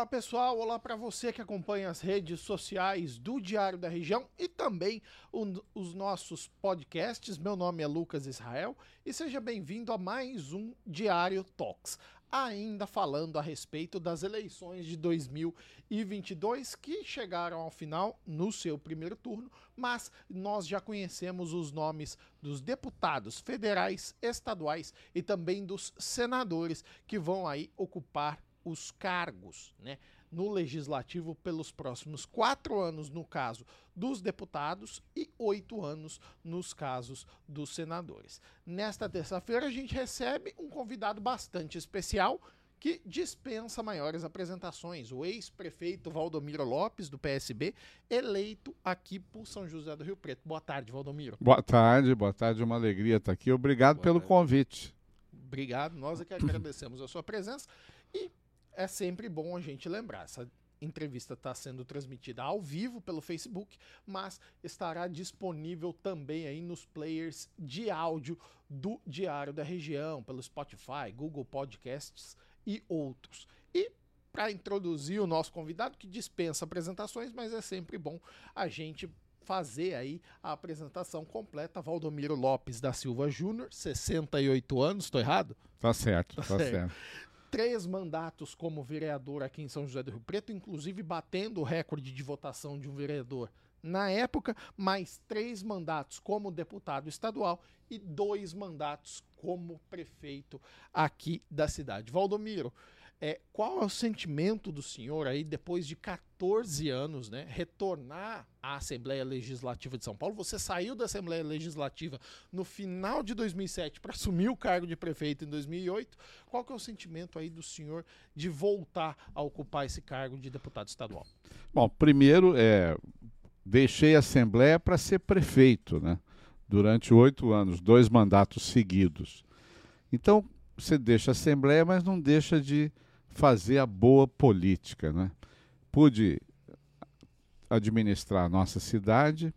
Olá pessoal, olá para você que acompanha as redes sociais do Diário da Região e também os nossos podcasts. Meu nome é Lucas Israel e seja bem-vindo a mais um Diário Talks. Ainda falando a respeito das eleições de 2022 que chegaram ao final no seu primeiro turno, mas nós já conhecemos os nomes dos deputados federais, estaduais e também dos senadores que vão aí ocupar os cargos né, no legislativo pelos próximos quatro anos, no caso dos deputados, e oito anos nos casos dos senadores. Nesta terça-feira, a gente recebe um convidado bastante especial que dispensa maiores apresentações. O ex-prefeito Valdomiro Lopes, do PSB, eleito aqui por São José do Rio Preto. Boa tarde, Valdomiro. Boa tarde, boa tarde, uma alegria estar aqui. Obrigado boa pelo tarde. convite. Obrigado, nós é que agradecemos a sua presença. E é sempre bom a gente lembrar. Essa entrevista está sendo transmitida ao vivo pelo Facebook, mas estará disponível também aí nos players de áudio do Diário da Região, pelo Spotify, Google Podcasts e outros. E para introduzir o nosso convidado, que dispensa apresentações, mas é sempre bom a gente fazer aí a apresentação completa. Valdomiro Lopes da Silva Júnior, 68 anos, estou errado? Tá certo, tá, tá certo. certo três mandatos como vereador aqui em São José do Rio Preto, inclusive batendo o recorde de votação de um vereador na época, mais três mandatos como deputado estadual e dois mandatos como prefeito aqui da cidade. Valdomiro, é, qual é o sentimento do senhor aí, depois de 14 anos, né, retornar à Assembleia Legislativa de São Paulo? Você saiu da Assembleia Legislativa no final de 2007 para assumir o cargo de prefeito em 2008. Qual que é o sentimento aí do senhor de voltar a ocupar esse cargo de deputado estadual? Bom, primeiro, é, deixei a Assembleia para ser prefeito, né? Durante oito anos, dois mandatos seguidos. Então, você deixa a Assembleia, mas não deixa de fazer a boa política. Né? Pude administrar a nossa cidade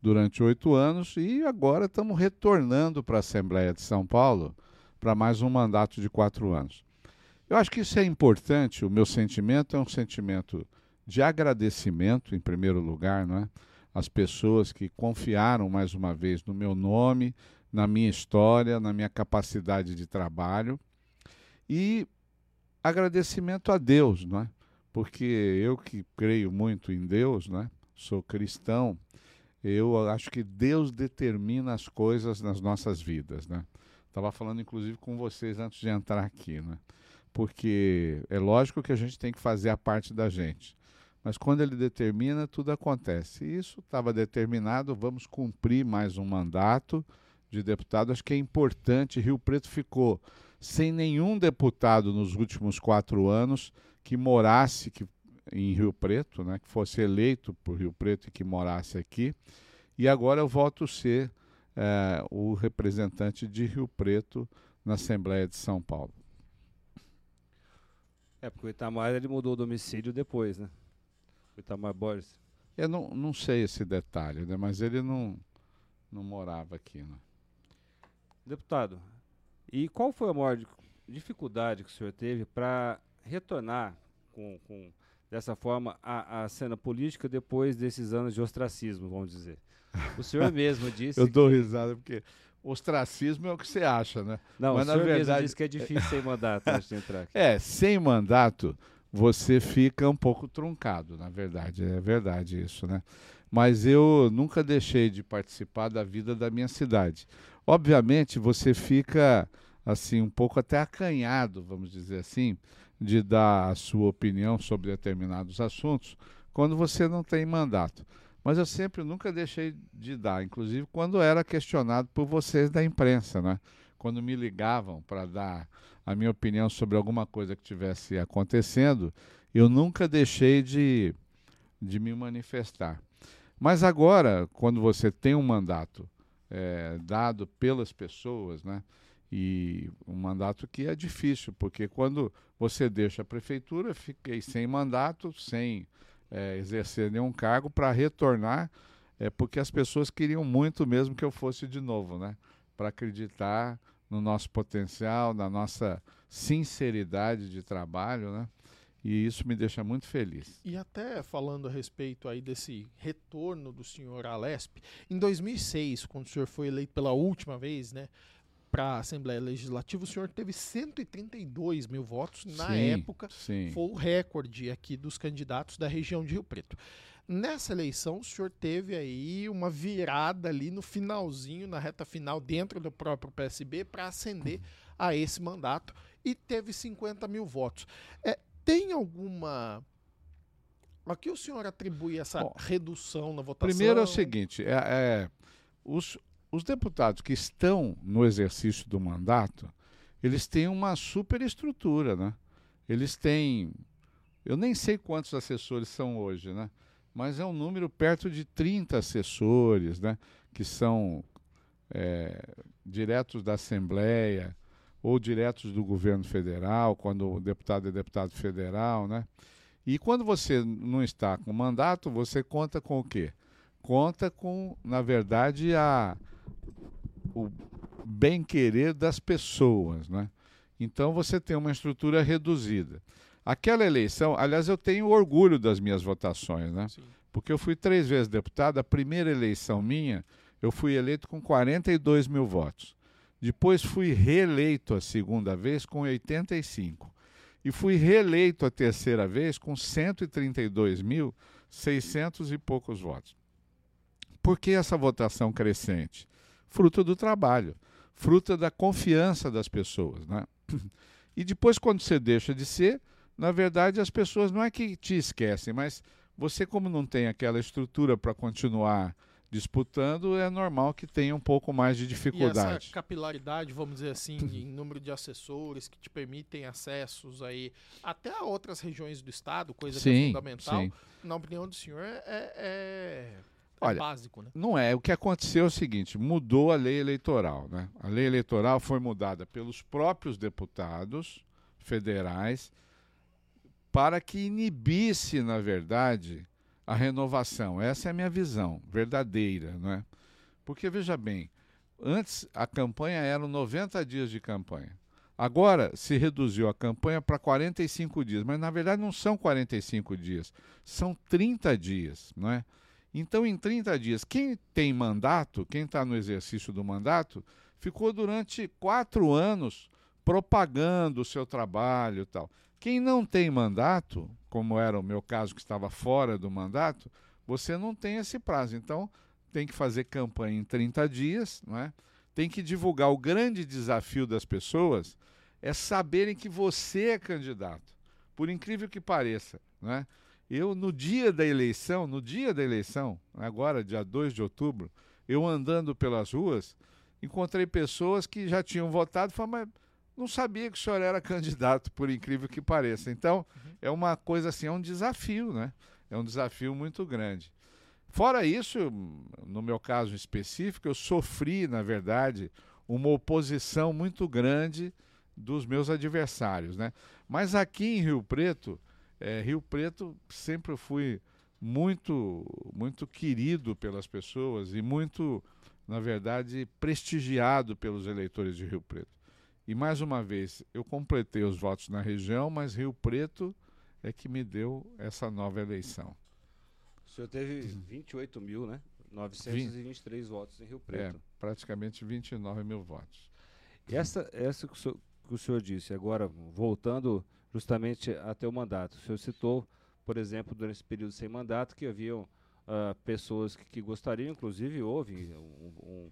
durante oito anos e agora estamos retornando para a Assembleia de São Paulo para mais um mandato de quatro anos. Eu acho que isso é importante, o meu sentimento é um sentimento de agradecimento, em primeiro lugar, não é? As pessoas que confiaram mais uma vez no meu nome, na minha história, na minha capacidade de trabalho. E agradecimento a Deus, não é? Porque eu que creio muito em Deus, não é? Sou cristão, eu acho que Deus determina as coisas nas nossas vidas, né? Estava falando inclusive com vocês antes de entrar aqui, né? Porque é lógico que a gente tem que fazer a parte da gente. Mas quando ele determina, tudo acontece. Isso estava determinado, vamos cumprir mais um mandato de deputado. Acho que é importante. Rio Preto ficou sem nenhum deputado nos últimos quatro anos que morasse que, em Rio Preto, né, que fosse eleito por Rio Preto e que morasse aqui. E agora eu volto a ser é, o representante de Rio Preto na Assembleia de São Paulo. É, porque o Itamar ele mudou o domicílio depois, né? O Itamar Borges. Eu não, não sei esse detalhe, né? mas ele não, não morava aqui. Né? Deputado, e qual foi a maior dificuldade que o senhor teve para retornar com, com, dessa forma à, à cena política depois desses anos de ostracismo, vamos dizer? O senhor mesmo disse. Eu dou que... risada porque ostracismo é o que você acha, né? Não, Mas, o senhor na verdade... mesmo disse que é difícil sem mandato antes de entrar aqui. É, sem mandato você fica um pouco truncado, na verdade. É verdade isso, né? Mas eu nunca deixei de participar da vida da minha cidade. Obviamente, você fica assim um pouco até acanhado, vamos dizer assim, de dar a sua opinião sobre determinados assuntos quando você não tem mandato. Mas eu sempre nunca deixei de dar, inclusive quando era questionado por vocês da imprensa, né? Quando me ligavam para dar a minha opinião sobre alguma coisa que tivesse acontecendo, eu nunca deixei de, de me manifestar. Mas agora, quando você tem um mandato é, dado pelas pessoas, né? E um mandato que é difícil, porque quando você deixa a prefeitura, fiquei sem mandato, sem é, exercer nenhum cargo, para retornar, é porque as pessoas queriam muito mesmo que eu fosse de novo, né? Para acreditar no nosso potencial, na nossa sinceridade de trabalho, né? E isso me deixa muito feliz. E até falando a respeito aí desse retorno do senhor Alesp, em 2006, quando o senhor foi eleito pela última vez, né, para a Assembleia Legislativa, o senhor teve 132 mil votos. Na Sim, época, sim. foi o recorde aqui dos candidatos da região de Rio Preto. Nessa eleição, o senhor teve aí uma virada ali no finalzinho, na reta final, dentro do próprio PSB, para ascender a esse mandato e teve 50 mil votos. É, tem alguma. A que o senhor atribui essa Bom, redução na votação? Primeiro é o seguinte: é, é, os, os deputados que estão no exercício do mandato, eles têm uma superestrutura, né? Eles têm. Eu nem sei quantos assessores são hoje, né? Mas é um número perto de 30 assessores, né? Que são é, diretos da Assembleia ou diretos do governo federal, quando o deputado é deputado federal, né? E quando você não está com mandato, você conta com o quê? Conta com, na verdade, a, o bem-querer das pessoas, né? Então você tem uma estrutura reduzida. Aquela eleição, aliás, eu tenho orgulho das minhas votações, né? Sim. Porque eu fui três vezes deputado, a primeira eleição minha, eu fui eleito com 42 mil votos. Depois fui reeleito a segunda vez com 85. E fui reeleito a terceira vez com 132.600 e poucos votos. Por que essa votação crescente? Fruto do trabalho, fruto da confiança das pessoas. Né? E depois, quando você deixa de ser, na verdade, as pessoas não é que te esquecem, mas você, como não tem aquela estrutura para continuar disputando, é normal que tenha um pouco mais de E dificuldade. essa capilaridade, vamos dizer assim, em número de assessores que te permitem acessos aí até a outras regiões do estado, coisa que é Sim, fundamental. sim. Na opinião do senhor, é, é- é Olha, básico, né? Não é. O que aconteceu é o seguinte: mudou a lei eleitoral. Né? A lei eleitoral foi mudada pelos próprios deputados federais para que inibisse, na verdade, a renovação. Essa é a minha visão verdadeira. Né? Porque, veja bem, antes a campanha eram 90 dias de campanha. Agora se reduziu a campanha para 45 dias, mas na verdade não são 45 dias, são 30 dias, não é? Então, em 30 dias, quem tem mandato, quem está no exercício do mandato, ficou durante quatro anos propagando o seu trabalho e tal. Quem não tem mandato, como era o meu caso que estava fora do mandato, você não tem esse prazo. Então, tem que fazer campanha em 30 dias, não é? tem que divulgar. O grande desafio das pessoas é saberem que você é candidato, por incrível que pareça. Né? Eu, no dia da eleição, no dia da eleição, agora, dia 2 de outubro, eu andando pelas ruas, encontrei pessoas que já tinham votado e falaram, mas não sabia que o senhor era candidato, por incrível que pareça. Então, é uma coisa assim, é um desafio, né? É um desafio muito grande. Fora isso, no meu caso específico, eu sofri, na verdade, uma oposição muito grande dos meus adversários, né? Mas aqui em Rio Preto, é, Rio Preto sempre fui muito, muito querido pelas pessoas e muito, na verdade, prestigiado pelos eleitores de Rio Preto. E mais uma vez, eu completei os votos na região, mas Rio Preto é que me deu essa nova eleição. O senhor teve 28 mil, né? 923 votos em Rio Preto. É, praticamente 29 mil votos. Essa, essa que o, senhor, que o senhor disse, agora voltando justamente até o mandato. O senhor citou, por exemplo, durante esse período sem mandato, que haviam ah, pessoas que, que gostariam, inclusive houve um, um-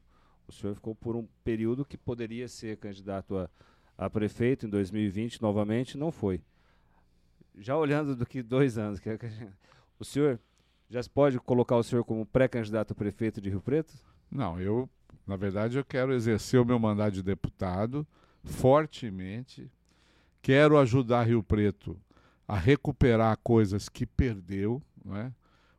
o senhor ficou por um período que poderia ser candidato a, a prefeito em 2020 novamente, não foi. Já olhando do que dois anos, que é o senhor já pode colocar o senhor como pré-candidato a prefeito de Rio Preto? Não, eu, na verdade, eu quero exercer o meu mandato de deputado fortemente. Quero ajudar Rio Preto a recuperar coisas que perdeu. Não é?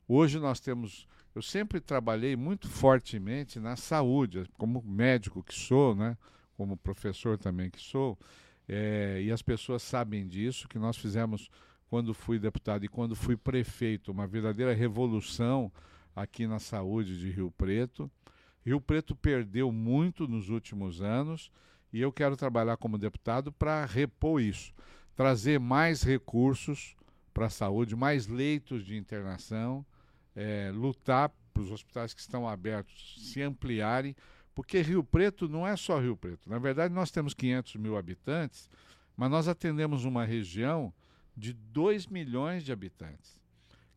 Hoje nós temos. Eu sempre trabalhei muito fortemente na saúde, como médico que sou, né? como professor também que sou, eh, e as pessoas sabem disso, que nós fizemos, quando fui deputado e quando fui prefeito, uma verdadeira revolução aqui na saúde de Rio Preto. Rio Preto perdeu muito nos últimos anos e eu quero trabalhar como deputado para repor isso, trazer mais recursos para a saúde, mais leitos de internação, é, lutar para os hospitais que estão abertos se ampliarem, porque Rio Preto não é só Rio Preto. Na verdade, nós temos 500 mil habitantes, mas nós atendemos uma região de 2 milhões de habitantes,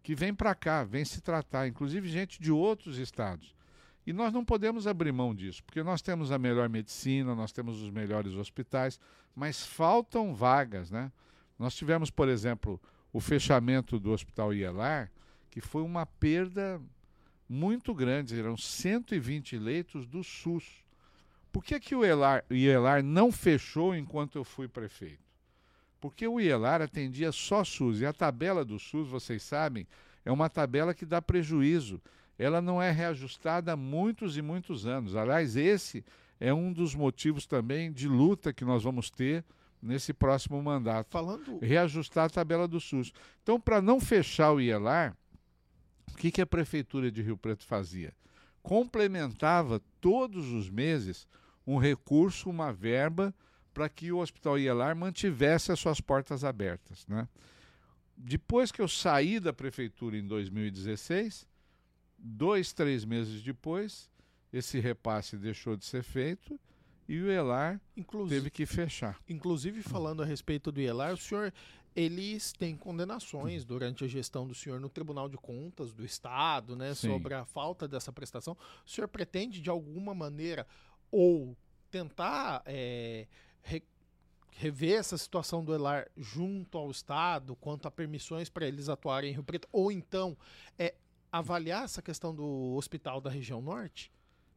que vem para cá, vem se tratar, inclusive gente de outros estados. E nós não podemos abrir mão disso, porque nós temos a melhor medicina, nós temos os melhores hospitais, mas faltam vagas, né? Nós tivemos, por exemplo, o fechamento do Hospital Ielar, que foi uma perda muito grande, eram 120 leitos do SUS. Por que, que o Ielar, o Ielar não fechou enquanto eu fui prefeito? Porque o Ielar atendia só SUS, e a tabela do SUS, vocês sabem, é uma tabela que dá prejuízo ela não é reajustada há muitos e muitos anos. Aliás, esse é um dos motivos também de luta que nós vamos ter nesse próximo mandato. Falando... Reajustar a tabela do SUS. Então, para não fechar o IELAR, o que, que a Prefeitura de Rio Preto fazia? Complementava todos os meses um recurso, uma verba, para que o Hospital IELAR mantivesse as suas portas abertas. Né? Depois que eu saí da Prefeitura em 2016, Dois, três meses depois, esse repasse deixou de ser feito e o ELAR inclusive, teve que fechar. Inclusive, falando a respeito do ELAR, o senhor eles têm condenações durante a gestão do senhor no Tribunal de Contas do Estado, né, Sim. sobre a falta dessa prestação. O senhor pretende, de alguma maneira, ou tentar é, re rever essa situação do ELAR junto ao Estado, quanto a permissões para eles atuarem em Rio Preto, ou então é, avaliar essa questão do hospital da região norte?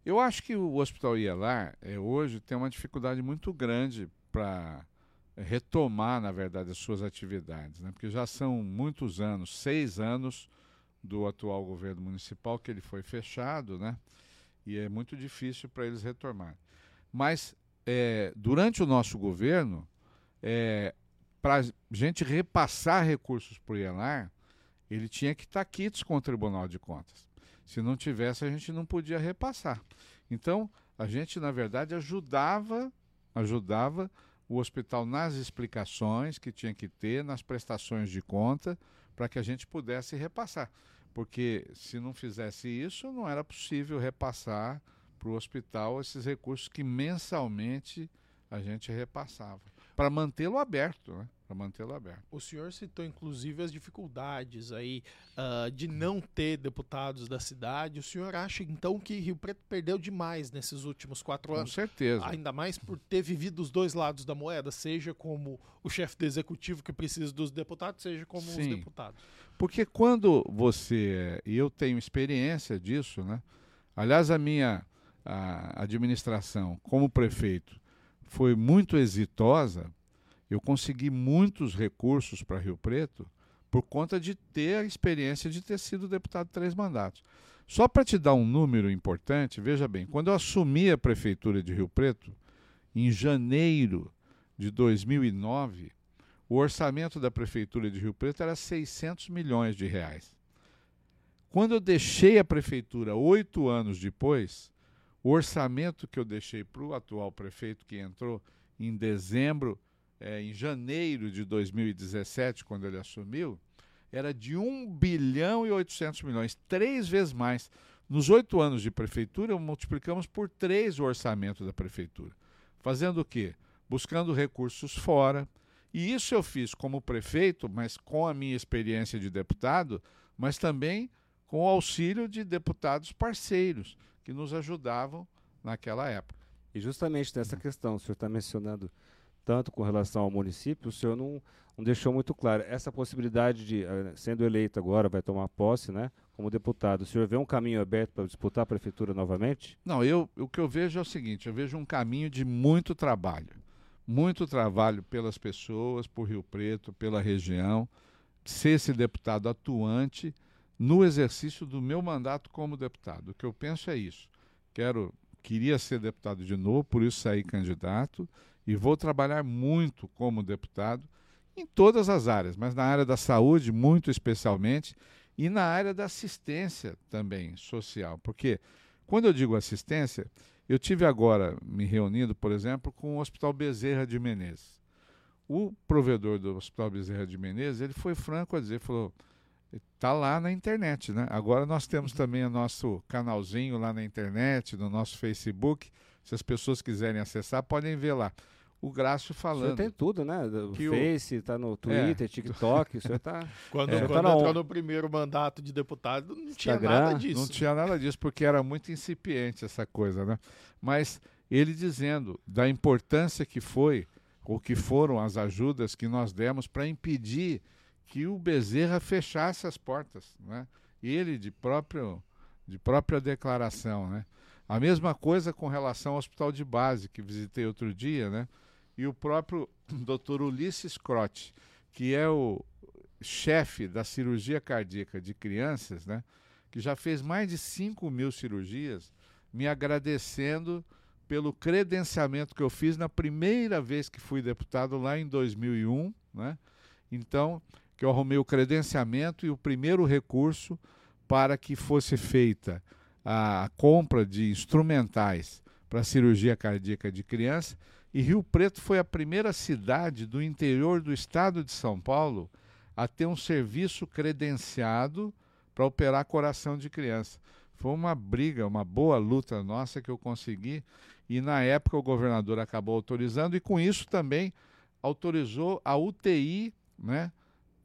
Eu acho que o Hospital Ielar é, hoje tem uma dificuldade muito grande para retomar, na verdade, as suas atividades, né? porque já são muitos anos, seis anos do atual governo municipal que ele foi fechado, né? e é muito difícil para eles retornarem. Mas é, durante o nosso governo, é, para a gente repassar recursos para o IELAR, ele tinha que estar quites com o Tribunal de Contas. Se não tivesse, a gente não podia repassar. Então, a gente, na verdade, ajudava, ajudava o hospital nas explicações que tinha que ter, nas prestações de conta, para que a gente pudesse repassar. Porque se não fizesse isso, não era possível repassar para o hospital esses recursos que mensalmente a gente repassava, para mantê-lo aberto. Né? para mantê-lo aberto. O senhor citou inclusive as dificuldades aí uh, de não ter deputados da cidade. O senhor acha então que Rio Preto perdeu demais nesses últimos quatro anos? Com certeza. Ainda mais por ter vivido os dois lados da moeda, seja como o chefe do executivo que precisa dos deputados, seja como Sim. os deputados. Porque quando você e eu tenho experiência disso, né? Aliás, a minha a administração como prefeito foi muito exitosa eu consegui muitos recursos para Rio Preto por conta de ter a experiência de ter sido deputado três mandatos. Só para te dar um número importante, veja bem, quando eu assumi a prefeitura de Rio Preto, em janeiro de 2009, o orçamento da prefeitura de Rio Preto era 600 milhões de reais. Quando eu deixei a prefeitura oito anos depois, o orçamento que eu deixei para o atual prefeito que entrou em dezembro é, em janeiro de 2017, quando ele assumiu, era de 1 bilhão e 800 milhões, três vezes mais. Nos oito anos de prefeitura, multiplicamos por três o orçamento da prefeitura. Fazendo o quê? Buscando recursos fora. E isso eu fiz como prefeito, mas com a minha experiência de deputado, mas também com o auxílio de deputados parceiros que nos ajudavam naquela época. E justamente nessa questão, o senhor está mencionando tanto com relação ao município, o senhor não, não deixou muito claro. Essa possibilidade de, eh, sendo eleito agora, vai tomar posse, né? Como deputado, o senhor vê um caminho aberto para disputar a prefeitura novamente? Não, eu, o que eu vejo é o seguinte: eu vejo um caminho de muito trabalho. Muito trabalho pelas pessoas, por Rio Preto, pela região, ser esse deputado atuante no exercício do meu mandato como deputado. O que eu penso é isso. Quero, queria ser deputado de novo, por isso saí candidato e vou trabalhar muito como deputado em todas as áreas, mas na área da saúde, muito especialmente, e na área da assistência também social. Porque quando eu digo assistência, eu tive agora me reunindo, por exemplo, com o Hospital Bezerra de Menezes. o provedor do Hospital Bezerra de Menezes, ele foi franco a dizer, falou, está lá na internet, né? Agora nós temos uhum. também o nosso canalzinho lá na internet, no nosso Facebook. Se as pessoas quiserem acessar, podem ver lá. O Grácio falando. Você tem tudo, né? O Face, está no Twitter, é. TikTok, você está. Quando, é, quando tá entrou no primeiro mandato de deputado, não tinha Instagram, nada disso. Não tinha nada disso, porque era muito incipiente essa coisa, né? Mas ele dizendo da importância que foi, ou que foram as ajudas que nós demos para impedir que o Bezerra fechasse as portas, né? Ele de próprio de própria declaração, né? A mesma coisa com relação ao hospital de base que visitei outro dia, né? E o próprio Dr. Ulisses Crote, que é o chefe da cirurgia cardíaca de crianças, né? Que já fez mais de 5 mil cirurgias, me agradecendo pelo credenciamento que eu fiz na primeira vez que fui deputado lá em 2001, né? Então, que eu arrumei o credenciamento e o primeiro recurso para que fosse feita a compra de instrumentais para cirurgia cardíaca de criança. E Rio Preto foi a primeira cidade do interior do estado de São Paulo a ter um serviço credenciado para operar coração de criança. Foi uma briga, uma boa luta nossa que eu consegui. E na época o governador acabou autorizando, e com isso também autorizou a UTI, né?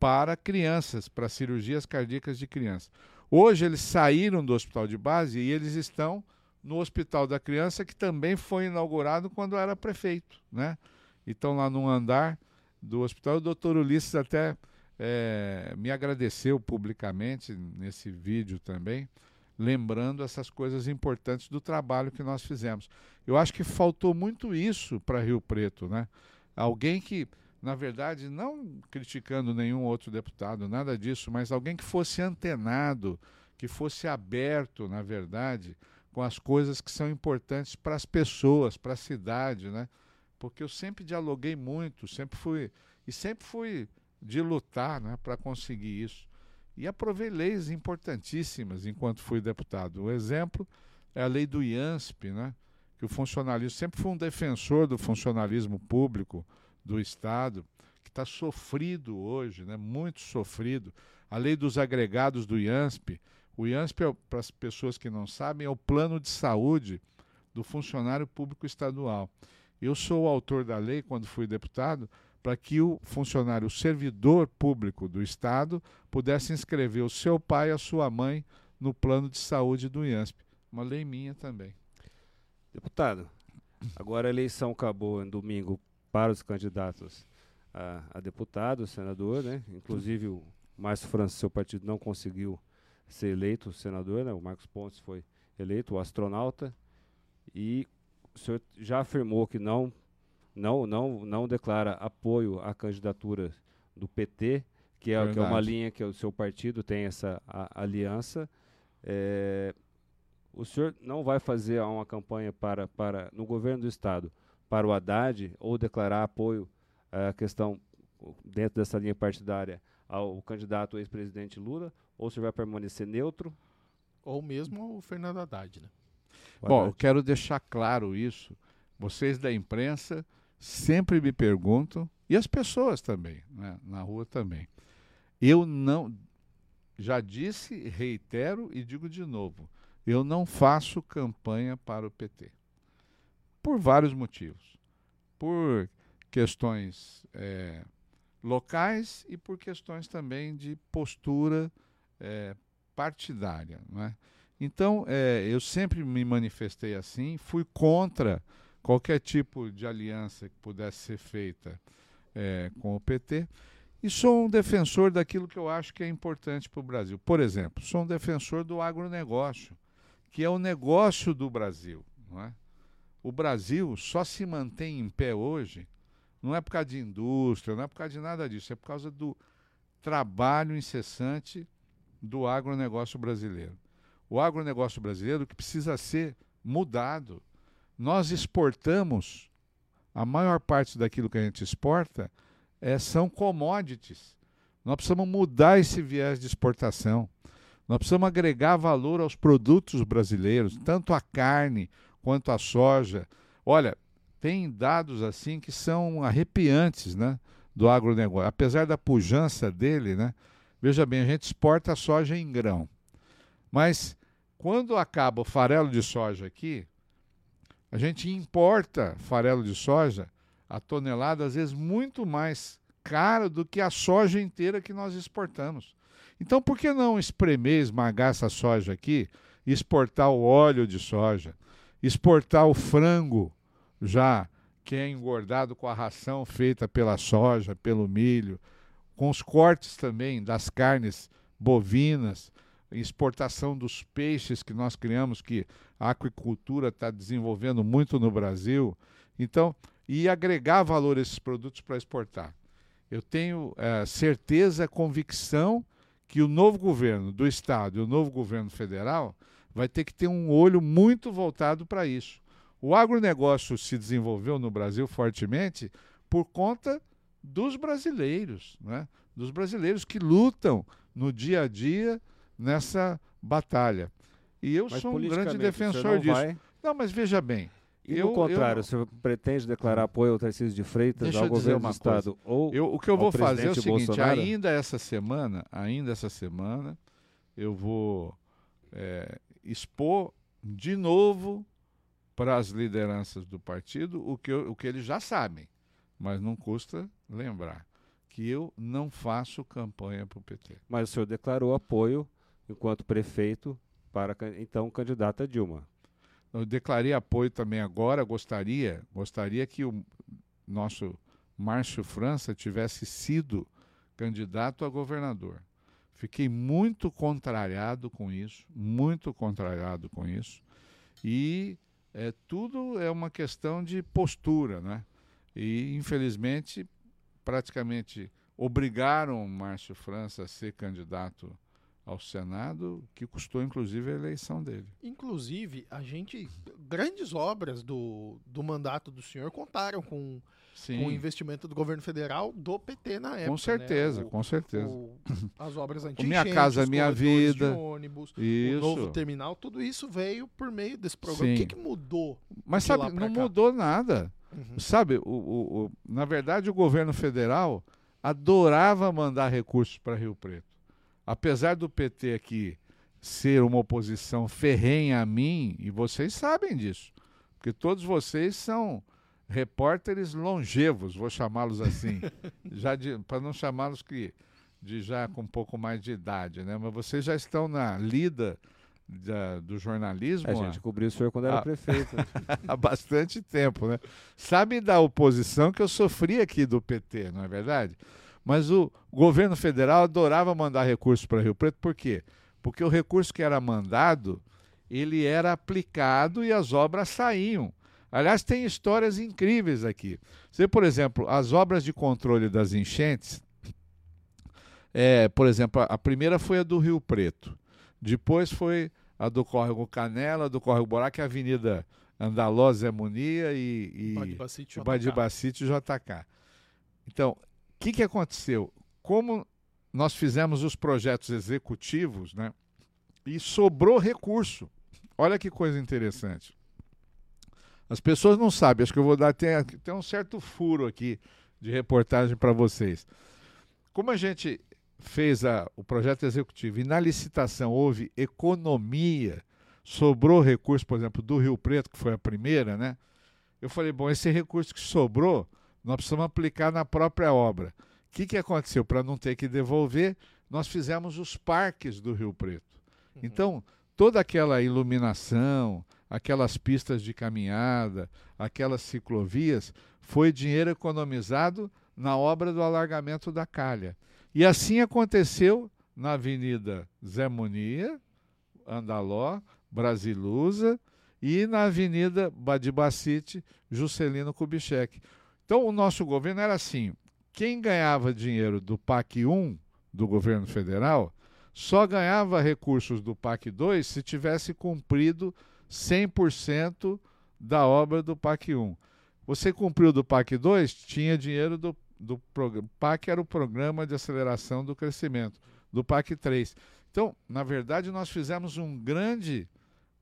Para crianças, para cirurgias cardíacas de crianças. Hoje eles saíram do hospital de base e eles estão no Hospital da Criança, que também foi inaugurado quando era prefeito, né? Então lá no andar do hospital, o doutor Ulisses até é, me agradeceu publicamente nesse vídeo também, lembrando essas coisas importantes do trabalho que nós fizemos. Eu acho que faltou muito isso para Rio Preto, né? Alguém que na verdade, não criticando nenhum outro deputado, nada disso, mas alguém que fosse antenado, que fosse aberto, na verdade, com as coisas que são importantes para as pessoas, para a cidade, né? Porque eu sempre dialoguei muito, sempre fui e sempre fui de lutar, né, para conseguir isso. E aprovei leis importantíssimas enquanto fui deputado. O exemplo é a lei do IANSP, né? Que o funcionalismo sempre foi um defensor do funcionalismo público do Estado, que está sofrido hoje, né, muito sofrido. A lei dos agregados do IANSP. O IANSP, é, para as pessoas que não sabem, é o plano de saúde do funcionário público estadual. Eu sou o autor da lei, quando fui deputado, para que o funcionário, o servidor público do Estado, pudesse inscrever o seu pai e a sua mãe no plano de saúde do IANSP. Uma lei minha também. Deputado, agora a eleição acabou em domingo para os candidatos a, a deputado, senador, né? Inclusive o Márcio França, seu partido, não conseguiu ser eleito senador, né? O Marcos Pontes foi eleito, o astronauta, e o senhor já afirmou que não, não, não, não declara apoio à candidatura do PT, que é, que é uma linha que o seu partido tem essa a, aliança. É, o senhor não vai fazer uma campanha para, para no governo do estado para o Haddad ou declarar apoio à questão dentro dessa linha partidária ao candidato ex-presidente Lula, ou se vai permanecer neutro? Ou mesmo o Fernando Haddad, né? Bom, eu quero deixar claro isso. Vocês da imprensa sempre me perguntam, e as pessoas também, né, na rua também. Eu não, já disse, reitero e digo de novo, eu não faço campanha para o PT por vários motivos. Por questões é, locais e por questões também de postura é, partidária. É? Então, é, eu sempre me manifestei assim, fui contra qualquer tipo de aliança que pudesse ser feita é, com o PT. E sou um defensor daquilo que eu acho que é importante para o Brasil. Por exemplo, sou um defensor do agronegócio, que é o negócio do Brasil. Não é? O Brasil só se mantém em pé hoje, não é por causa de indústria, não é por causa de nada disso, é por causa do trabalho incessante do agronegócio brasileiro. O agronegócio brasileiro que precisa ser mudado. Nós exportamos, a maior parte daquilo que a gente exporta é, são commodities. Nós precisamos mudar esse viés de exportação. Nós precisamos agregar valor aos produtos brasileiros, tanto a carne, quanto à soja. Olha, tem dados assim que são arrepiantes, né? do agronegócio. Apesar da pujança dele, né? Veja bem, a gente exporta soja em grão. Mas quando acaba o farelo de soja aqui, a gente importa farelo de soja a tonelada, às vezes, muito mais caro do que a soja inteira que nós exportamos. Então, por que não espremer, esmagar essa soja aqui, exportar o óleo de soja, exportar o frango já que é engordado com a ração feita pela soja, pelo milho, com os cortes também das carnes bovinas, exportação dos peixes que nós criamos, que a aquicultura está desenvolvendo muito no Brasil. Então, e agregar valor a esses produtos para exportar. Eu tenho é, certeza, convicção que o novo governo do Estado e o novo governo federal vai ter que ter um olho muito voltado para isso. O agronegócio se desenvolveu no Brasil fortemente por conta dos brasileiros, né? dos brasileiros que lutam no dia a dia nessa batalha. E eu mas sou um grande defensor disso. Vai... Não, mas veja bem. E eu, contrário, eu... o senhor pretende declarar apoio ao Tarcísio de Freitas, Deixa ao governo do Estado? Ou eu, o que eu vou fazer é o seguinte: Bolsonaro? ainda essa semana, ainda essa semana, eu vou é, expor de novo para as lideranças do partido o que, eu, o que eles já sabem, mas não custa lembrar que eu não faço campanha para o PT. Mas o senhor declarou apoio, enquanto prefeito, para então candidata Dilma. Eu declarei apoio também agora, gostaria, gostaria que o nosso Márcio França tivesse sido candidato a governador. Fiquei muito contrariado com isso, muito contrariado com isso. E é, tudo é uma questão de postura, né? E, infelizmente, praticamente obrigaram o Márcio França a ser candidato ao Senado, que custou inclusive a eleição dele. Inclusive, a gente. Grandes obras do, do mandato do senhor contaram com, com o investimento do governo federal do PT na época. Com certeza, né? o, com certeza. O, as obras antigas. Minha Casa Minha Vida. ônibus, isso. o novo terminal, tudo isso veio por meio desse programa. Sim. O que, que mudou? Mas sabe, não cá? mudou nada. Uhum. Sabe, o, o, o, na verdade, o governo federal adorava mandar recursos para Rio Preto apesar do PT aqui ser uma oposição ferrenha a mim, e vocês sabem disso, porque todos vocês são repórteres longevos, vou chamá-los assim, já para não chamá-los que de já com um pouco mais de idade, né? Mas vocês já estão na lida da, do jornalismo. A gente cobriu o senhor quando era prefeito. há bastante tempo, né? Sabe da oposição que eu sofri aqui do PT, não é verdade? Mas o governo federal adorava mandar recursos para Rio Preto, por quê? Porque o recurso que era mandado, ele era aplicado e as obras saíam. Aliás, tem histórias incríveis aqui. Você, por exemplo, as obras de controle das enchentes, é, por exemplo, a primeira foi a do Rio Preto, depois foi a do Córrego Canela, do Córrego é a Avenida Andaló, Zé Munia e, e Badibacite JK. Então, que, que aconteceu? Como nós fizemos os projetos executivos, né? E sobrou recurso. Olha que coisa interessante. As pessoas não sabem, acho que eu vou dar tem um certo furo aqui de reportagem para vocês. Como a gente fez a, o projeto executivo e na licitação houve economia, sobrou recurso, por exemplo, do Rio Preto, que foi a primeira, né? Eu falei, bom, esse recurso que sobrou, nós precisamos aplicar na própria obra. O que, que aconteceu? Para não ter que devolver, nós fizemos os parques do Rio Preto. Uhum. Então, toda aquela iluminação, aquelas pistas de caminhada, aquelas ciclovias, foi dinheiro economizado na obra do alargamento da calha. E assim aconteceu na Avenida Zé Monia, Andaló, Brasilusa e na Avenida Badibacite, Juscelino Kubitschek. Então, o nosso governo era assim: quem ganhava dinheiro do PAC 1 do governo federal só ganhava recursos do PAC 2 se tivesse cumprido 100% da obra do PAC 1. Você cumpriu do PAC 2, tinha dinheiro do, do. PAC era o Programa de Aceleração do Crescimento, do PAC 3. Então, na verdade, nós fizemos um grande,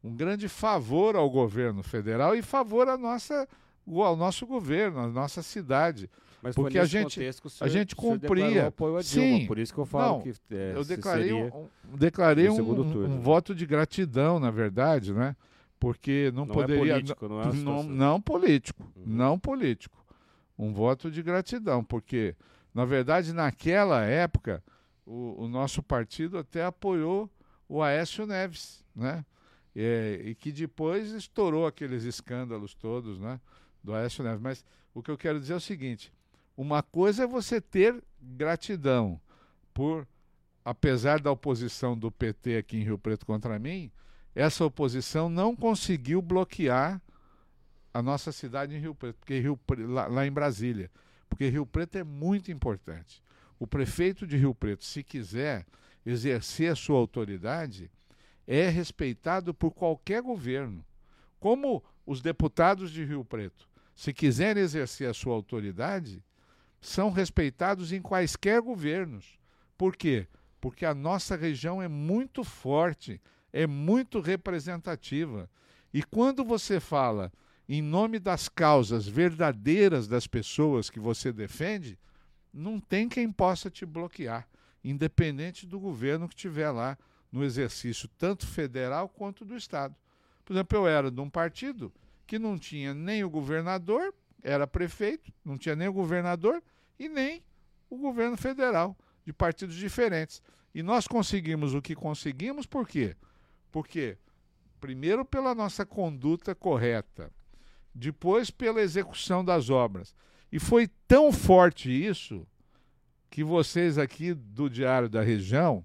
um grande favor ao governo federal e favor à nossa o, ao nosso governo, à nossa cidade. Mas Porque a gente- contexto a gente cumpria. apoio a Dilma, Sim. por isso que eu falo Não, que é, eu declarei, um, declarei um, um- um voto de gratidão, na verdade, né? Porque não, não poderia. é político, não é não, não político, Uhum. não político. Um voto de gratidão, porque, na verdade, naquela época, o, o nosso partido até apoiou o Aécio Neves, né? É, e que depois estourou aqueles escândalos todos, né? Do Aécio Neves. Mas o que eu quero dizer é o seguinte: uma coisa é você ter gratidão por, apesar da oposição do PT aqui em Rio Preto contra mim, essa oposição não conseguiu bloquear a nossa cidade em Rio Preto, porque Rio, lá, lá em Brasília, porque Rio Preto é muito importante. O prefeito de Rio Preto, se quiser exercer a sua autoridade, é respeitado por qualquer governo. Como os deputados de Rio Preto, se quiserem exercer a sua autoridade, são respeitados em quaisquer governos. Por quê? Porque a nossa região é muito forte, é muito representativa. E quando você fala em nome das causas verdadeiras das pessoas que você defende, não tem quem possa te bloquear, independente do governo que estiver lá no exercício, tanto federal quanto do Estado. Por exemplo, eu era de um partido que não tinha nem o governador, era prefeito, não tinha nem o governador e nem o governo federal, de partidos diferentes. E nós conseguimos o que conseguimos, por quê? Porque, primeiro, pela nossa conduta correta, depois, pela execução das obras. E foi tão forte isso que vocês aqui do Diário da Região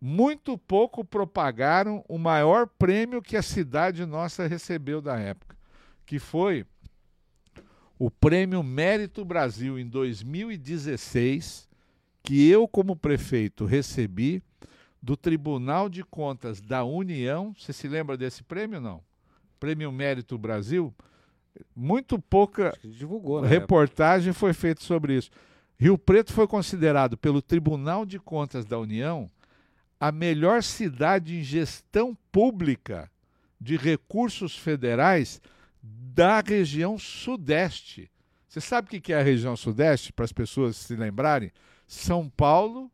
muito pouco propagaram o maior prêmio que a cidade nossa recebeu da época, que foi o Prêmio Mérito Brasil em 2016, que eu, como prefeito, recebi do Tribunal de Contas da União. Você se lembra desse prêmio não? Prêmio Mérito Brasil? Muito pouca divulgou, né? reportagem foi feita sobre isso. Rio Preto foi considerado pelo Tribunal de Contas da União a melhor cidade em gestão pública de recursos federais da região Sudeste. Você sabe o que que é a região Sudeste, para as pessoas se lembrarem? São Paulo,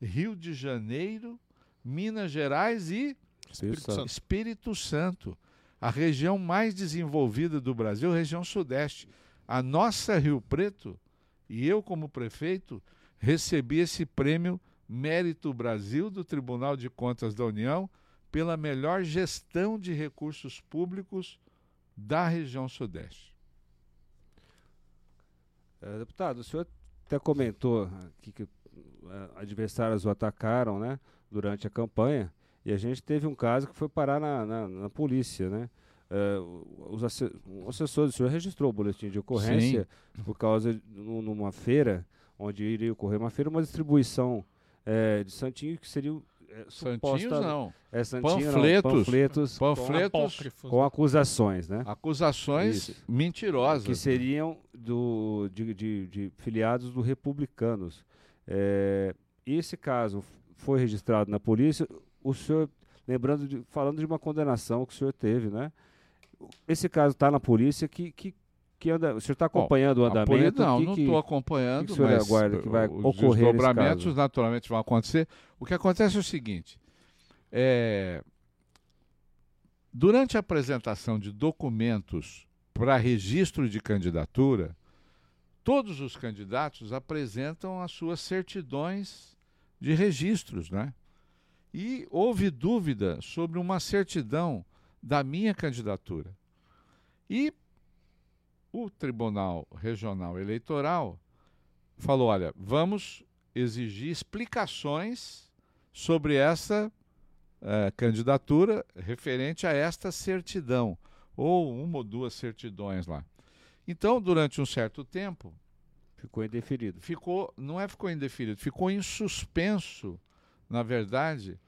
Rio de Janeiro, Minas Gerais e Espírito Santo. Espírito Santo, a região mais desenvolvida do Brasil, região Sudeste. A nossa Rio Preto, e eu, como prefeito, recebi esse prêmio Mérito Brasil do Tribunal de Contas da União pela melhor gestão de recursos públicos da região Sudeste. É, deputado, o senhor até comentou aqui que é, adversários o atacaram, né, durante a campanha, e a gente teve um caso que foi parar na, na, na polícia, né? É, os asse- o assessor do senhor registrou o boletim de ocorrência por causa de nu- numa feira onde iria ocorrer uma feira, uma distribuição é, de santinho que seria é, Santinhos suposta- não. é, santinho, não, Panfletos. panfletos, com- Panfletos com acusações, né? Acusações Isso. mentirosas. que seriam do, de, de- de filiados do Republicanos. É, esse caso foi registrado na polícia. O senhor, lembrando, de, falando de uma condenação que o senhor teve, né? Esse caso está na polícia. Que, que, que anda, o senhor está acompanhando o A poli- andamento? Não, que, não estou acompanhando, que o senhor mas aguarda que vai os ocorrer desdobramentos naturalmente vão acontecer. O que acontece é o seguinte: é, durante a apresentação de documentos para registro de candidatura, todos os candidatos apresentam as suas certidões de registros, né? E houve dúvida sobre uma certidão da minha candidatura. E o Tribunal Regional Eleitoral falou: olha, vamos exigir explicações sobre essa eh, candidatura referente a esta certidão, ou uma ou duas certidões lá. Então, durante um certo tempo, ficou indeferido. ficou, não é ficou indeferido, ficou em suspenso, na verdade,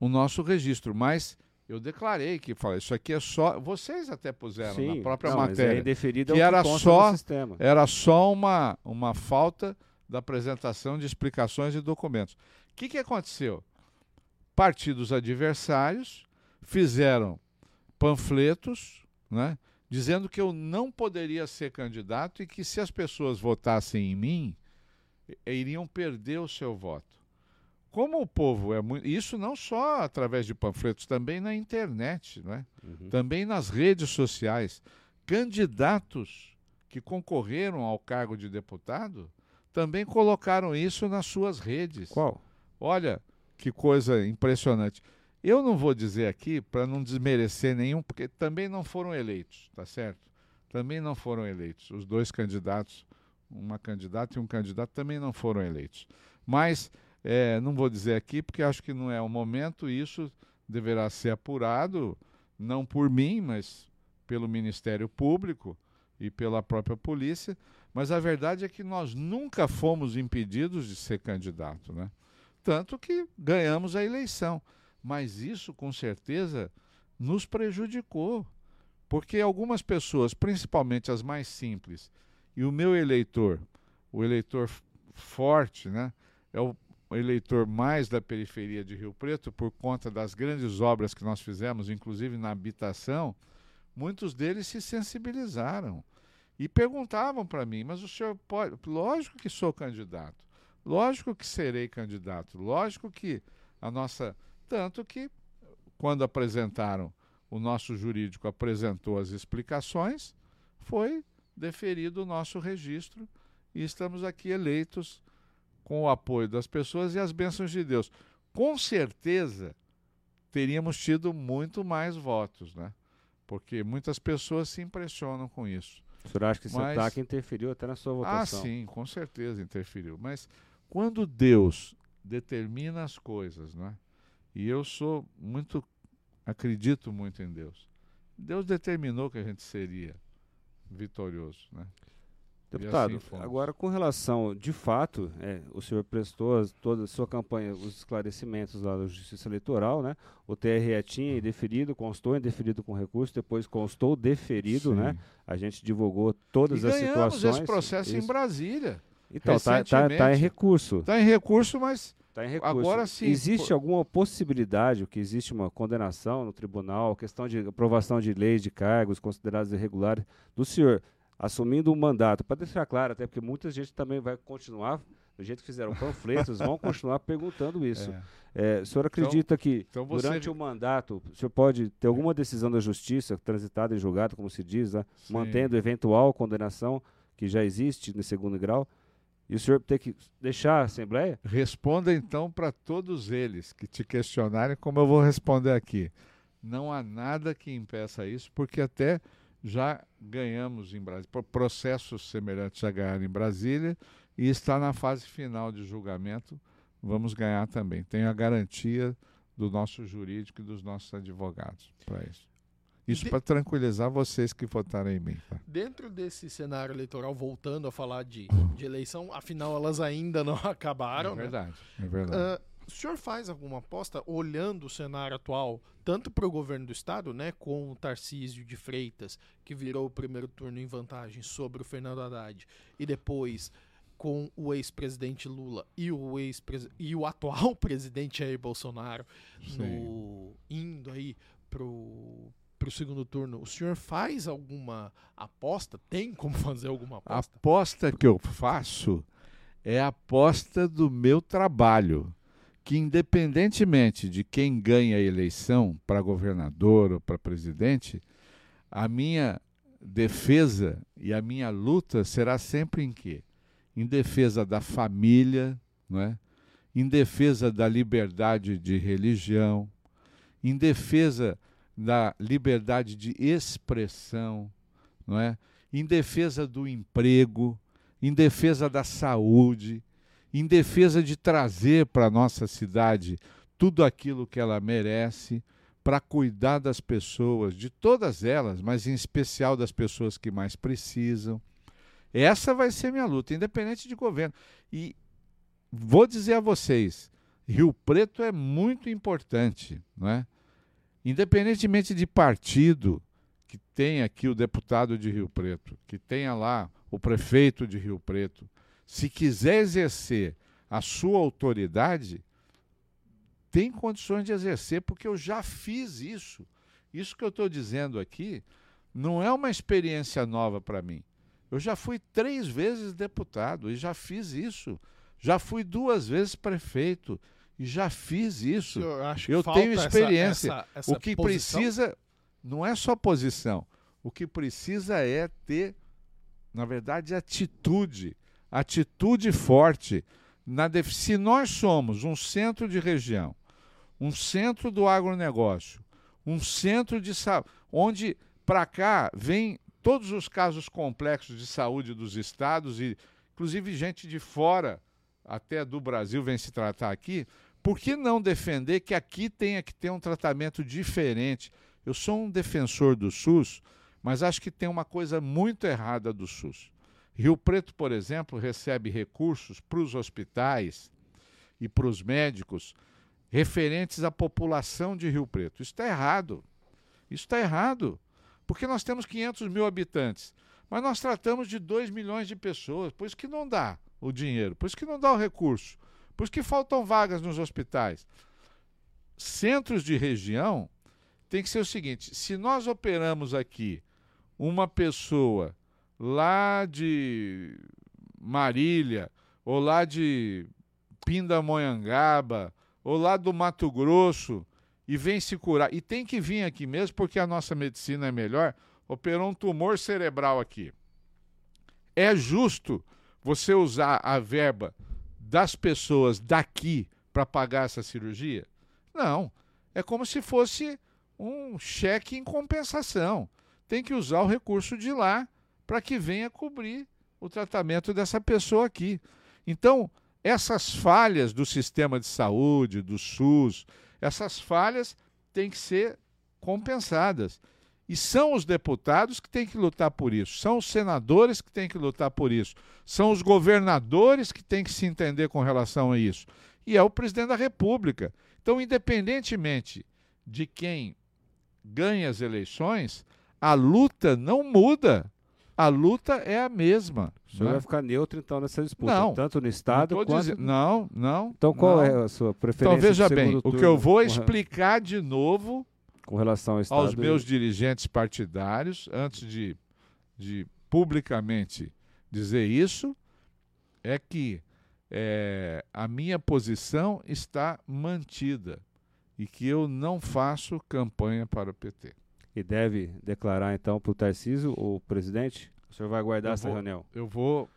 o nosso registro. Mas eu declarei que falei, isso aqui é só. Vocês até puseram na própria não, mas matéria. É indeferido é que era só-. Era só uma, uma falta da apresentação de explicações e documentos. O que, que aconteceu? Partidos adversários fizeram panfletos né, dizendo que eu não poderia ser candidato e que se as pessoas votassem em mim, iriam perder o seu voto. Como o povo é muito. Isso não só através de panfletos, também na internet, né? Uhum. também nas redes sociais. Candidatos que concorreram ao cargo de deputado também colocaram isso nas suas redes. Qual? Olha que coisa impressionante. Eu não vou dizer aqui para não desmerecer nenhum, porque também não foram eleitos, tá certo? Também não foram eleitos. Os dois candidatos, uma candidata e um candidato, também não foram eleitos. Mas é, não vou dizer aqui, porque acho que não é o momento, isso deverá ser apurado, não por mim, mas pelo Ministério Público e pela própria polícia. Mas a verdade é que nós nunca fomos impedidos de ser candidato, né? Tanto que ganhamos a eleição. Mas isso, com certeza, nos prejudicou. Porque algumas pessoas, principalmente as mais simples, e o meu eleitor, o eleitor forte, né, é o eleitor mais da periferia de Rio Preto, por conta das grandes obras que nós fizemos, inclusive na habitação, muitos deles se sensibilizaram e perguntavam para mim: mas o senhor pode. Lógico que sou candidato, lógico que serei candidato, lógico que a nossa tanto que, quando apresentaram, o nosso jurídico apresentou as explicações, foi deferido o nosso registro e estamos aqui eleitos com o apoio das pessoas e as bênçãos de Deus. Com certeza teríamos tido muito mais votos, né? Porque muitas pessoas se impressionam com isso. O senhor acha que esse Mas... ataque interferiu até na sua votação? Ah, sim, com certeza interferiu. Mas quando Deus determina as coisas, né? E eu sou muito, acredito muito em Deus. Deus determinou que a gente seria vitorioso, né? Deputado, assim agora com relação, de fato, é, o senhor prestou toda a sua campanha, os esclarecimentos lá da Justiça Eleitoral, né? O TRE tinha indeferido, constou indeferido com recurso, depois constou deferido, né? Sim. né? A gente divulgou todas e as situações. esse processo isso. em Brasília. Então, está tá, tá em recurso. Está em recurso, mas recurso. Agora sim. Existe alguma possibilidade que existe uma condenação no tribunal, questão de aprovação de leis de cargos considerados irregulares do senhor assumindo um mandato? Para deixar claro, até porque muita gente também vai continuar, do jeito que fizeram panfletos, vão continuar perguntando isso. É. É, o senhor acredita então, que então você... durante o mandato o senhor pode ter alguma decisão da justiça transitada em julgado, como se diz, né? mantendo eventual condenação que já existe no segundo grau? E o senhor tem que deixar a Assembleia? Responda então para todos eles que te questionarem, como eu vou responder aqui. Não há nada que impeça isso, porque até já ganhamos em Brasília, processos semelhantes já ganharam em Brasília e está na fase final de julgamento. Vamos ganhar também. Tenho a garantia do nosso jurídico e dos nossos advogados para isso. Isso de... para tranquilizar vocês que votaram em mim. Tá? Dentro desse cenário eleitoral, voltando a falar de, de eleição, afinal elas ainda não acabaram. É né? verdade, né? é verdade. Uh, o senhor faz alguma aposta olhando o cenário atual, tanto para o governo do estado, né, com o Tarcísio de Freitas, que virou o primeiro turno em vantagem sobre o Fernando Haddad, e depois com o ex-presidente Lula e o ex e o atual presidente Jair Bolsonaro no, indo aí pro para o segundo turno, o senhor faz alguma aposta? Tem como fazer alguma aposta? A aposta que eu faço é a aposta do meu trabalho, que independentemente de quem ganha a eleição para governador ou para presidente, a minha defesa e a minha luta será sempre em quê? Em defesa da família, não é? em defesa da liberdade de religião, em defesa da liberdade de expressão, não é? em defesa do emprego, em defesa da saúde, em defesa de trazer para a nossa cidade tudo aquilo que ela merece, para cuidar das pessoas, de todas elas, mas em especial das pessoas que mais precisam. Essa vai ser minha luta, independente de governo. E vou dizer a vocês, Rio Preto é muito importante, não é? Independentemente de partido, que tenha aqui o deputado de Rio Preto, que tenha lá o prefeito de Rio Preto, se quiser exercer a sua autoridade, tem condições de exercer, porque eu já fiz isso. Isso que eu estou dizendo aqui não é uma experiência nova para mim. Eu já fui três vezes deputado e já fiz isso. Já fui duas vezes prefeito e já fiz isso. Eu, tenho experiência. Essa, essa, essa o que posição? precisa não é só posição. O que precisa é ter, na verdade, atitude. Atitude forte. Na def... Se nós somos um centro de região, um centro do agronegócio, um centro de saúde, onde para cá vem todos os casos complexos de saúde dos estados e inclusive gente de fora, até do Brasil, vem se tratar aqui. Por que não defender que aqui tenha que ter um tratamento diferente? Eu sou um defensor do SUS, mas acho que tem uma coisa muito errada do SUS. Rio Preto, por exemplo, recebe recursos para os hospitais e para os médicos referentes à população de Rio Preto. Isso está errado. Isso está errado. Porque nós temos 500 mil habitantes, mas nós tratamos de 2 milhões de pessoas, por isso que não dá o dinheiro, por isso que não dá o recurso, por isso que faltam vagas nos hospitais. Centros de região tem que ser o seguinte: se nós operamos aqui uma pessoa lá de Marília, ou lá de Pindamonhangaba, ou lá do Mato Grosso, e vem se curar. E tem que vir aqui mesmo, porque a nossa medicina é melhor. Operou um tumor cerebral aqui. É justo você usar a verba das pessoas daqui para pagar essa cirurgia? Não. É como se fosse um cheque em compensação. Tem que usar o recurso de lá para que venha cobrir o tratamento dessa pessoa aqui. Então, essas falhas do sistema de saúde, do SUS, essas falhas têm que ser compensadas. E são os deputados que têm que lutar por isso, são os senadores que têm que lutar por isso, são os governadores que têm que se entender com relação a isso. E é o presidente da República. Então, independentemente de quem ganha as eleições, a luta não muda a luta é a mesma. O senhor né? vai ficar neutro, então, nessa disputa, não, tanto no Estado não quanto... Dizendo, não, não. Então, qual não. é a sua preferência? Então, veja bem, o que eu vou explicar de novo com relação ao Estado aos meus e... dirigentes partidários, antes de, de publicamente dizer isso, é que é, a minha posição está mantida e que eu não faço campanha para o PT e deve declarar então para o Tarcísio, o presidente? O senhor vai aguardar eu essa vou, reunião? Eu vou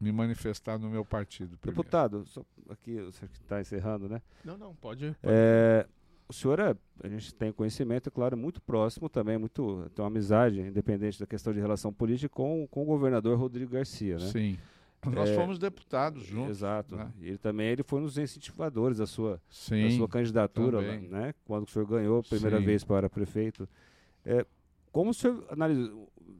me manifestar no meu partido. Primeiro. Deputado, só aqui o senhor que está encerrando, né? Não, não, pode. pode. É, o senhor, é, a gente tem conhecimento, é claro, muito próximo também, muito, tem uma amizade, independente da questão de relação política, com, com o governador Rodrigo Garcia, né? Sim. Nós é, fomos deputados juntos. Exato. Né? Ele também ele foi um dos incentivadores da sua, Sim, da sua candidatura, também. né? Quando o senhor ganhou a primeira Sim. vez para prefeito. É, como o senhor analisa,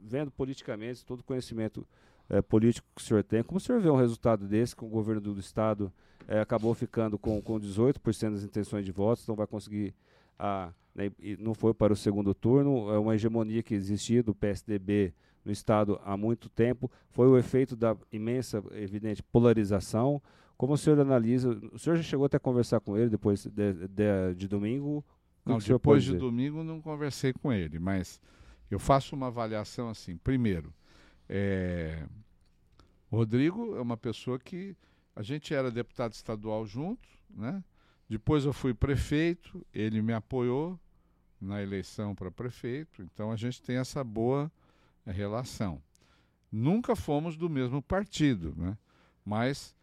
vendo politicamente, todo o conhecimento é, político que o senhor tem, como o senhor vê um resultado desse, com o governo do, do Estado é, acabou ficando com, com 18% das intenções de votos, não vai conseguir, a, né, não foi para o segundo turno, é uma hegemonia que existia do PSDB no Estado há muito tempo, foi o efeito da imensa, evidente, polarização. Como o senhor analisa, o senhor já chegou até a conversar com ele depois de, de, de domingo, não, depois de domingo não conversei com ele, mas eu faço uma avaliação assim. Primeiro, é, Rodrigo é uma pessoa que a gente era deputado estadual junto, né? Depois eu fui prefeito, ele me apoiou na eleição para prefeito, então a gente tem essa boa relação. Nunca fomos do mesmo partido, né? Mas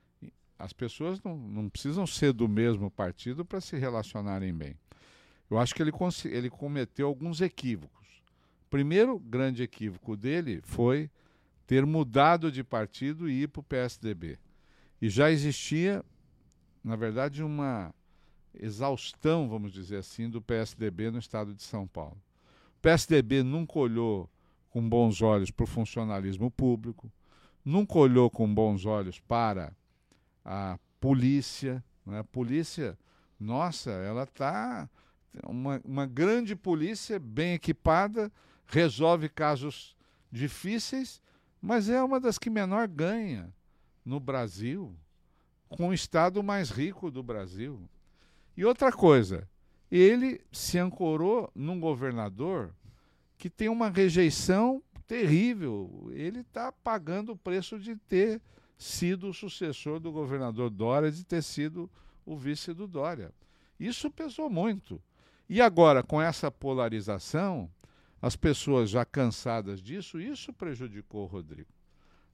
as pessoas não, não precisam ser do mesmo partido para se relacionarem bem. Eu acho que ele, ele cometeu alguns equívocos. Primeiro grande equívoco dele foi ter mudado de partido e ir para o PSDB. E já existia, na verdade, uma exaustão, vamos dizer assim, do PSDB no estado de São Paulo. O PSDB nunca olhou com bons olhos para o funcionalismo público, nunca olhou com bons olhos para a polícia. Né? A polícia, nossa, ela está uma, uma grande polícia bem equipada, resolve casos difíceis, mas é uma das que menor ganha no Brasil, com o estado mais rico do Brasil. E outra coisa, ele se ancorou num governador que tem uma rejeição terrível. Ele está pagando o preço de ter sido o sucessor do governador Dória, de ter sido o vice do Dória. Isso pesou muito. E agora, com essa polarização, as pessoas já cansadas disso, isso prejudicou o Rodrigo.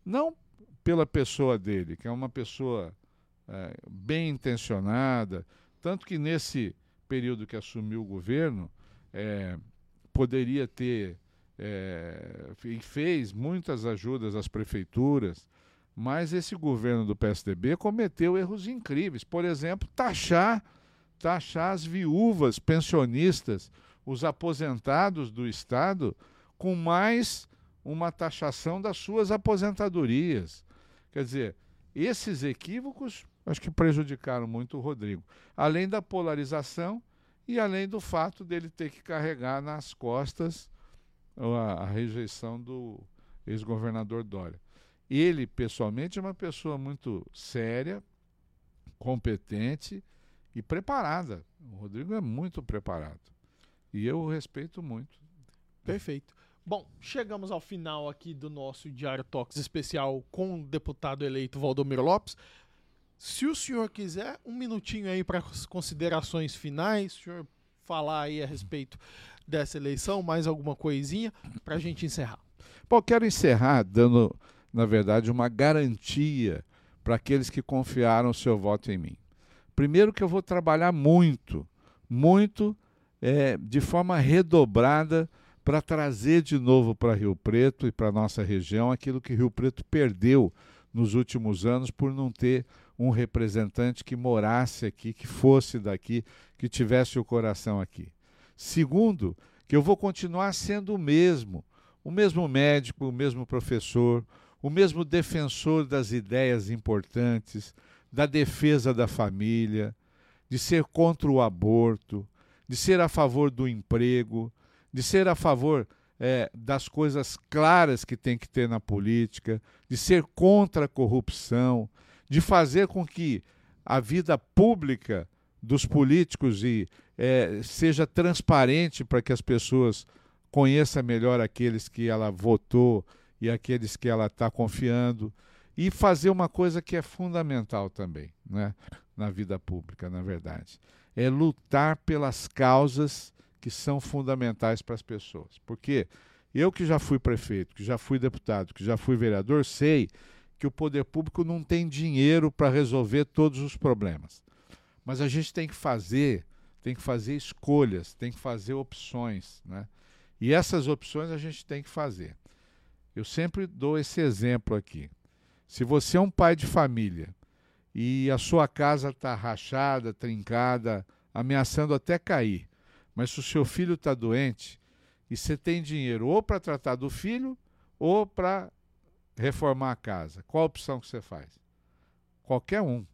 Não pela pessoa dele, que é uma pessoa é, bem intencionada, tanto que nesse período que assumiu o governo, é, poderia ter é, e fez muitas ajudas às prefeituras, mas esse governo do PSDB cometeu erros incríveis. Por exemplo, taxar, taxar as viúvas pensionistas, os aposentados do Estado, com mais uma taxação das suas aposentadorias. Quer dizer, esses equívocos acho que prejudicaram muito o Rodrigo. Além da polarização e além do fato dele ter que carregar nas costas a, a rejeição do ex-governador Dória. Ele, pessoalmente, é uma pessoa muito séria, competente e preparada. O Rodrigo é muito preparado. E eu o respeito muito. Perfeito. Bom, chegamos ao final aqui do nosso Diário Tox especial com o deputado eleito Valdomiro Lopes. Se o senhor quiser, um minutinho aí para as considerações finais, o senhor falar aí a respeito dessa eleição, mais alguma coisinha para a gente encerrar. Bom, quero encerrar dando, na verdade, uma garantia para aqueles que confiaram seu voto em mim. Primeiro que eu vou trabalhar muito, muito, é, de forma redobrada para trazer de novo para Rio Preto e para nossa região aquilo que Rio Preto perdeu nos últimos anos por não ter um representante que morasse aqui, que fosse daqui, que tivesse o coração aqui. Segundo, que eu vou continuar sendo o mesmo, o mesmo médico, o mesmo professor, o mesmo defensor das ideias importantes, da defesa da família, de ser contra o aborto, de ser a favor do emprego, de ser a favor é, das coisas claras que tem que ter na política, de ser contra a corrupção, de fazer com que a vida pública dos políticos e é, seja transparente para que as pessoas conheçam melhor aqueles que ela votou e aqueles que ela está confiando e fazer uma coisa que é fundamental também né, na vida pública, na verdade. É lutar pelas causas que são fundamentais para as pessoas. Porque eu que já fui prefeito, que já fui deputado, que já fui vereador, sei que o poder público não tem dinheiro para resolver todos os problemas. Mas a gente tem que fazer, tem que fazer escolhas, tem que fazer opções, né? E essas opções a gente tem que fazer. Eu sempre dou esse exemplo aqui. Se você é um pai de família e a sua casa está rachada, trincada, ameaçando até cair, mas se o seu filho está doente e você tem dinheiro ou para tratar do filho ou para reformar a casa, qual a opção que você faz? Qualquer um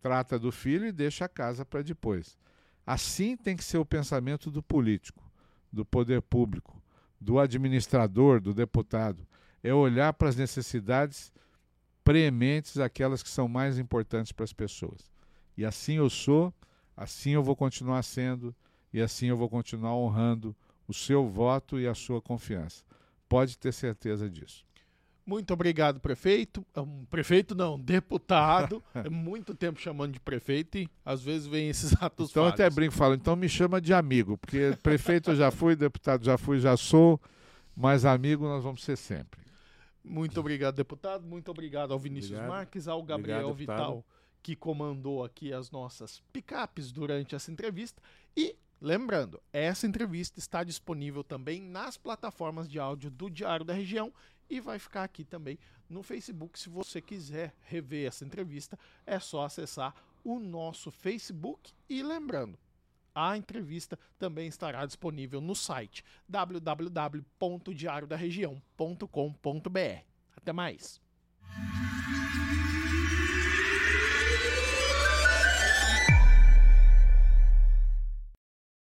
trata do filho e deixa a casa para depois. Assim tem que ser o pensamento do político, do poder público, do administrador, do deputado. É olhar para as necessidades preementes, aquelas que são mais importantes para as pessoas. E assim eu sou, assim eu vou continuar sendo, e assim eu vou continuar honrando o seu voto e a sua confiança. Pode ter certeza disso. Muito obrigado, prefeito. Um, prefeito não, deputado. é muito tempo chamando de prefeito e às vezes vem esses atos Então falhos. até brinco e falo, então me chama de amigo, porque prefeito eu já fui, deputado já fui, já sou, mas amigo nós vamos ser sempre. Muito obrigado, deputado. Muito obrigado ao Vinícius Obrigado. Marques, ao Gabriel Obrigado. Vital, que comandou aqui as nossas picapes durante essa entrevista. E lembrando, essa entrevista está disponível também nas plataformas de áudio do Diário da Região e vai ficar aqui também no Facebook. Se você quiser rever essa entrevista, é só acessar o nosso Facebook. E lembrando, a entrevista também estará disponível no site www.diariodaregião.com.br. Até mais!